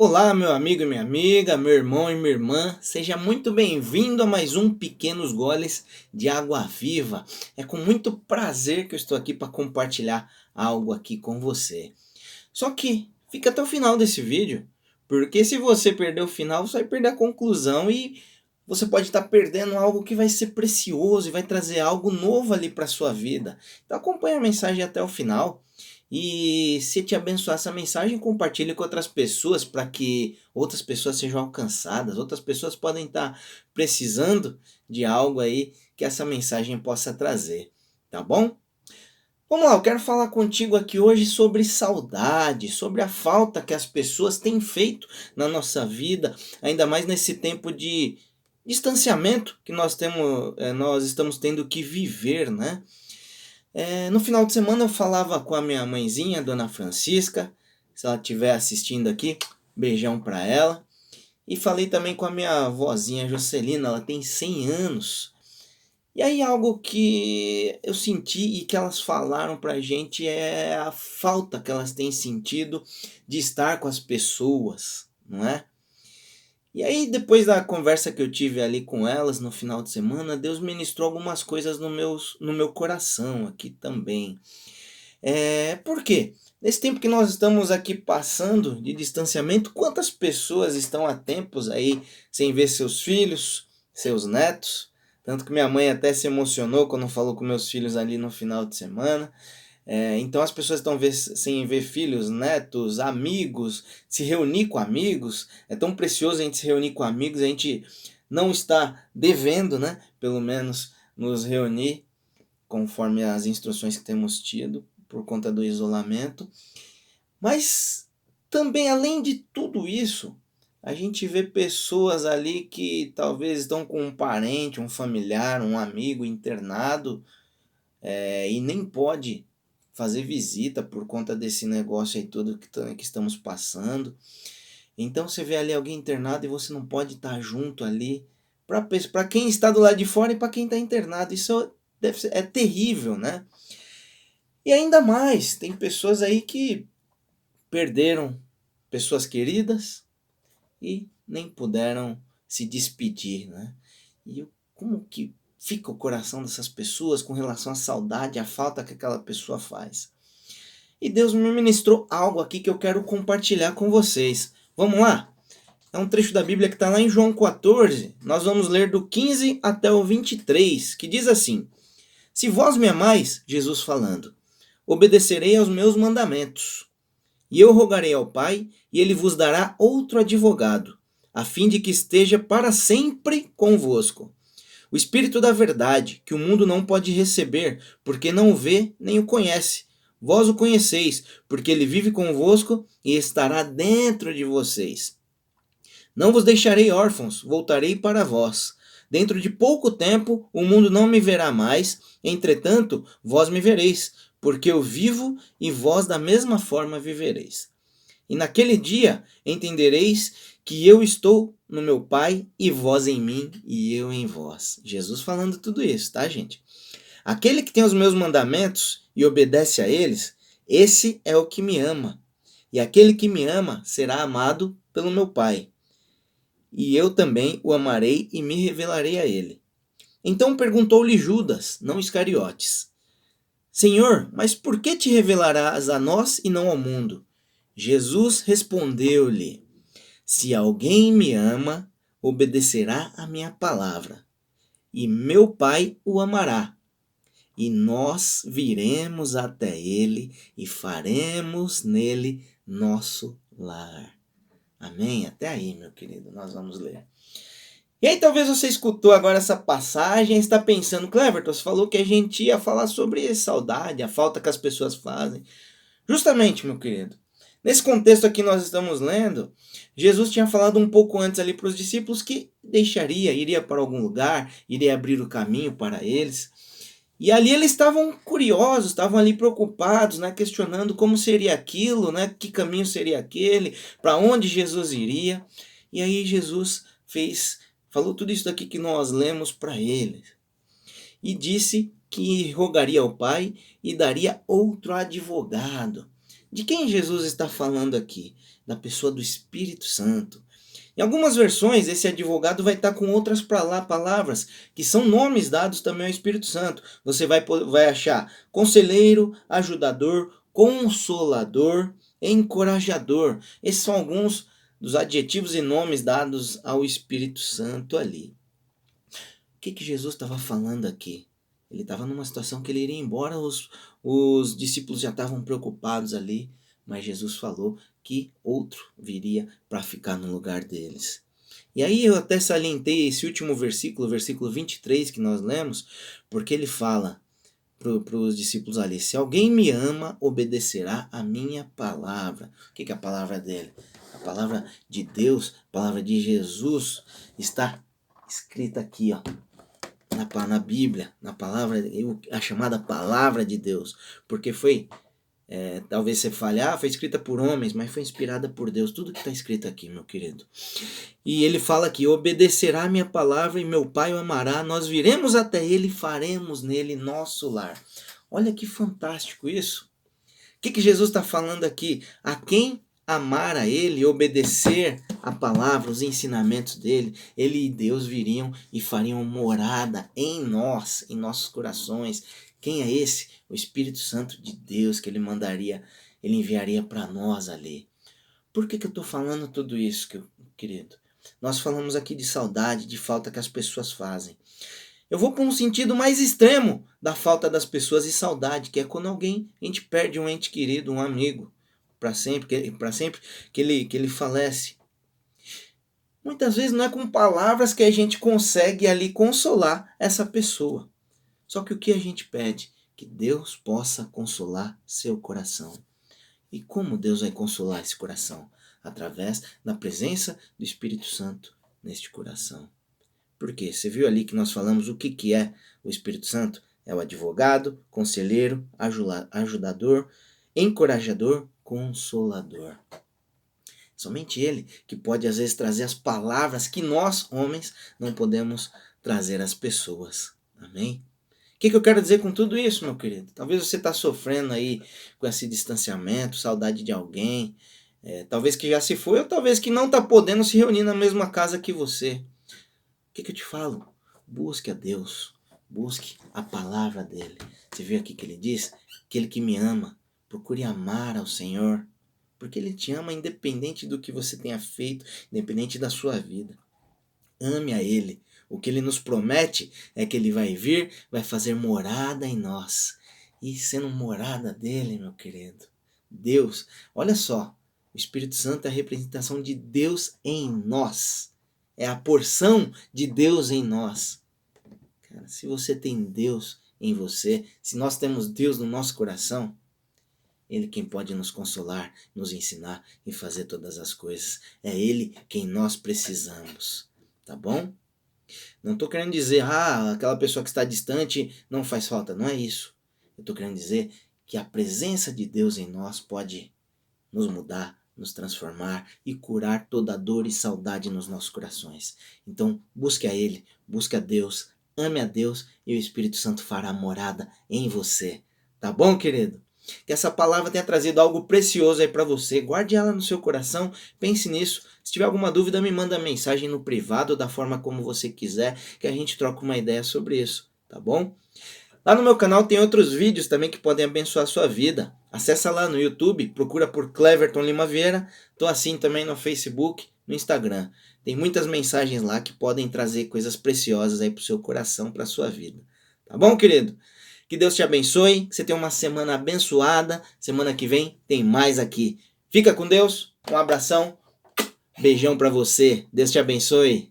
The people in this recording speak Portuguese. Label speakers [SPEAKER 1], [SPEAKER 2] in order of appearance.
[SPEAKER 1] Olá, meu amigo e minha amiga, meu irmão e minha irmã, seja muito bem-vindo a mais um Pequenos Goles de Água Viva. É com muito prazer que eu estou aqui para compartilhar algo aqui com você. Só que fica até o final desse vídeo, porque se você perder o final, você vai perder a conclusão e você pode estar perdendo algo que vai ser precioso e vai trazer algo novo ali para sua vida. Então acompanhe a mensagem até o final e se te abençoar essa mensagem, compartilhe com outras pessoas para que outras pessoas sejam alcançadas. Outras pessoas podem estar precisando de algo aí que essa mensagem possa trazer, tá bom? Vamos lá, eu quero falar contigo aqui hoje sobre saudade, sobre a falta que as pessoas têm feito na nossa vida, ainda mais nesse tempo de distanciamento que nós temos, eh, nós estamos tendo que viver, né? É, no final de semana eu falava com a minha mãezinha, Dona Francisca, se ela estiver assistindo aqui, beijão para ela. E falei também com a minha avózinha Jocelina, ela tem 100 anos. E aí algo que eu senti e que elas falaram pra gente é a falta que elas têm sentido de estar com as pessoas, não é? E aí, depois da conversa que eu tive ali com elas no final de semana, Deus ministrou algumas coisas no meu, no meu coração aqui também. É, por quê? Nesse tempo que nós estamos aqui passando de distanciamento, quantas pessoas estão há tempos aí sem ver seus filhos, seus netos? Tanto que minha mãe até se emocionou quando falou com meus filhos ali no final de semana. É, então as pessoas estão sem ver filhos, netos, amigos, se reunir com amigos. É tão precioso a gente se reunir com amigos, a gente não está devendo, né? Pelo menos nos reunir conforme as instruções que temos tido por conta do isolamento. Mas também além de tudo isso, a gente vê pessoas ali que talvez estão com um parente, um familiar, um amigo internado é, e nem pode fazer visita por conta desse negócio aí todo que, que estamos passando. Então você vê ali alguém internado e você não pode estar junto ali. Para quem está do lado de fora e para quem está internado. Isso deve ser, é terrível, né? E ainda mais, tem pessoas aí que perderam pessoas queridas e nem puderam se despedir, né? E como que fica o coração dessas pessoas com relação à saudade, à falta que aquela pessoa faz. E Deus me ministrou algo aqui que eu quero compartilhar com vocês. Vamos lá? É um trecho da Bíblia que está lá em João 14. Nós vamos ler do 15 até o 23, que diz assim: Se vós me amais, Jesus falando, obedecerei aos meus mandamentos. E eu rogarei ao Pai, e ele vos dará outro advogado, a fim de que esteja para sempre convosco o Espírito da Verdade, que o mundo não pode receber, porque não o vê nem o conhece. Vós o conheceis, porque ele vive convosco e estará dentro de vocês. Não vos deixarei órfãos, voltarei para vós. Dentro de pouco tempo o mundo não me verá mais, entretanto vós me vereis, porque eu vivo e vós da mesma forma vivereis. E naquele dia entendereis que eu estou no meu Pai e vós em mim e eu em vós. Jesus falando tudo isso, tá, gente? Aquele que tem os meus mandamentos e obedece a eles, esse é o que me ama. E aquele que me ama será amado pelo meu Pai. E eu também o amarei e me revelarei a ele. Então perguntou-lhe Judas, não Iscariotes: Senhor, mas por que te revelarás a nós e não ao mundo? Jesus respondeu-lhe: se alguém me ama, obedecerá a minha palavra, e meu Pai o amará. E nós viremos até ele e faremos nele nosso lar. Amém? Até aí, meu querido, nós vamos ler. E aí, talvez você escutou agora essa passagem e está pensando, Cleverton, você falou que a gente ia falar sobre saudade, a falta que as pessoas fazem. Justamente, meu querido. Nesse contexto aqui nós estamos lendo, Jesus tinha falado um pouco antes ali para os discípulos que deixaria, iria para algum lugar, iria abrir o caminho para eles. E ali eles estavam curiosos, estavam ali preocupados, né, questionando como seria aquilo, né, que caminho seria aquele, para onde Jesus iria. E aí Jesus fez, falou tudo isso daqui que nós lemos para eles. E disse que rogaria ao Pai e daria outro advogado De quem Jesus está falando aqui? Da pessoa do Espírito Santo. Em algumas versões, esse advogado vai estar com outras palavras, que são nomes dados também ao Espírito Santo. Você vai, vai achar conselheiro, ajudador, consolador, encorajador. Esses são alguns dos adjetivos e nomes dados ao Espírito Santo ali. O que, que Jesus estava falando aqui? Ele estava numa situação que ele iria embora, os, os discípulos já estavam preocupados ali, mas Jesus falou que outro viria para ficar no lugar deles. E aí eu até salientei esse último versículo, versículo 23 que nós lemos, porque ele fala para os discípulos ali: Se alguém me ama, obedecerá a minha palavra. O que, que é a palavra dele? A palavra de Deus, a palavra de Jesus, está escrita aqui, ó, na, na Bíblia, na palavra, a chamada palavra de Deus, porque foi é, talvez você fale, ah, foi escrita por homens, mas foi inspirada por Deus. Tudo que está escrito aqui, meu querido. E ele fala que obedecerá a minha palavra e meu Pai o amará. Nós viremos até ele e faremos nele nosso lar. Olha que fantástico isso. O que, que Jesus está falando aqui? A quem amar a ele, obedecer a palavra, os ensinamentos dele, ele e Deus viriam e fariam morada em nós, em nossos corações. Quem é esse? o Espírito Santo de Deus que ele mandaria, ele enviaria para nós ali. Por que, que eu estou falando tudo isso, querido? Nós falamos aqui de saudade, de falta que as pessoas fazem. Eu vou para um sentido mais extremo da falta das pessoas e saudade, que é quando alguém a gente perde um ente querido, um amigo, para sempre, para sempre que ele que ele falece. Muitas vezes não é com palavras que a gente consegue ali consolar essa pessoa. Só que o que a gente pede? que Deus possa consolar seu coração. E como Deus vai consolar esse coração? Através da presença do Espírito Santo neste coração. Porque você viu ali que nós falamos o que, que é o Espírito Santo? É o advogado, conselheiro, ajudador, encorajador, consolador. Somente Ele que pode às vezes trazer as palavras que nós, homens, não podemos trazer às pessoas. Amém? O que, que eu quero dizer com tudo isso, meu querido? Talvez você está sofrendo aí com esse distanciamento, saudade de alguém, é, talvez que já se foi, ou talvez que não está podendo se reunir na mesma casa que você. O que, que eu te falo? Busque a Deus, busque a palavra dele. Você viu aqui que ele diz? Aquele que me ama, procure amar ao Senhor, porque ele te ama independente do que você tenha feito, independente da sua vida. Ame a ele, o que ele nos promete é que ele vai vir, vai fazer morada em nós. E sendo morada dele, meu querido, Deus, olha só, o Espírito Santo é a representação de Deus em nós. É a porção de Deus em nós. Cara, se você tem Deus em você, se nós temos Deus no nosso coração, ele quem pode nos consolar, nos ensinar e fazer todas as coisas. É Ele quem nós precisamos. Tá bom? Não estou querendo dizer, ah, aquela pessoa que está distante não faz falta. Não é isso. Eu estou querendo dizer que a presença de Deus em nós pode nos mudar, nos transformar e curar toda dor e saudade nos nossos corações. Então, busque a Ele, busque a Deus, ame a Deus e o Espírito Santo fará morada em você. Tá bom, querido? Que essa palavra tenha trazido algo precioso aí para você. Guarde ela no seu coração, pense nisso. Se tiver alguma dúvida, me manda mensagem no privado, da forma como você quiser, que a gente troca uma ideia sobre isso, tá bom? Lá no meu canal tem outros vídeos também que podem abençoar a sua vida. Acesse lá no YouTube, procura por Cleverton Lima Vieira. Tô assim também no Facebook, no Instagram. Tem muitas mensagens lá que podem trazer coisas preciosas aí pro seu coração, pra sua vida. Tá bom, querido? Que Deus te abençoe, que você tenha uma semana abençoada. Semana que vem tem mais aqui. Fica com Deus. Um abração. Beijão para você. Deus te abençoe.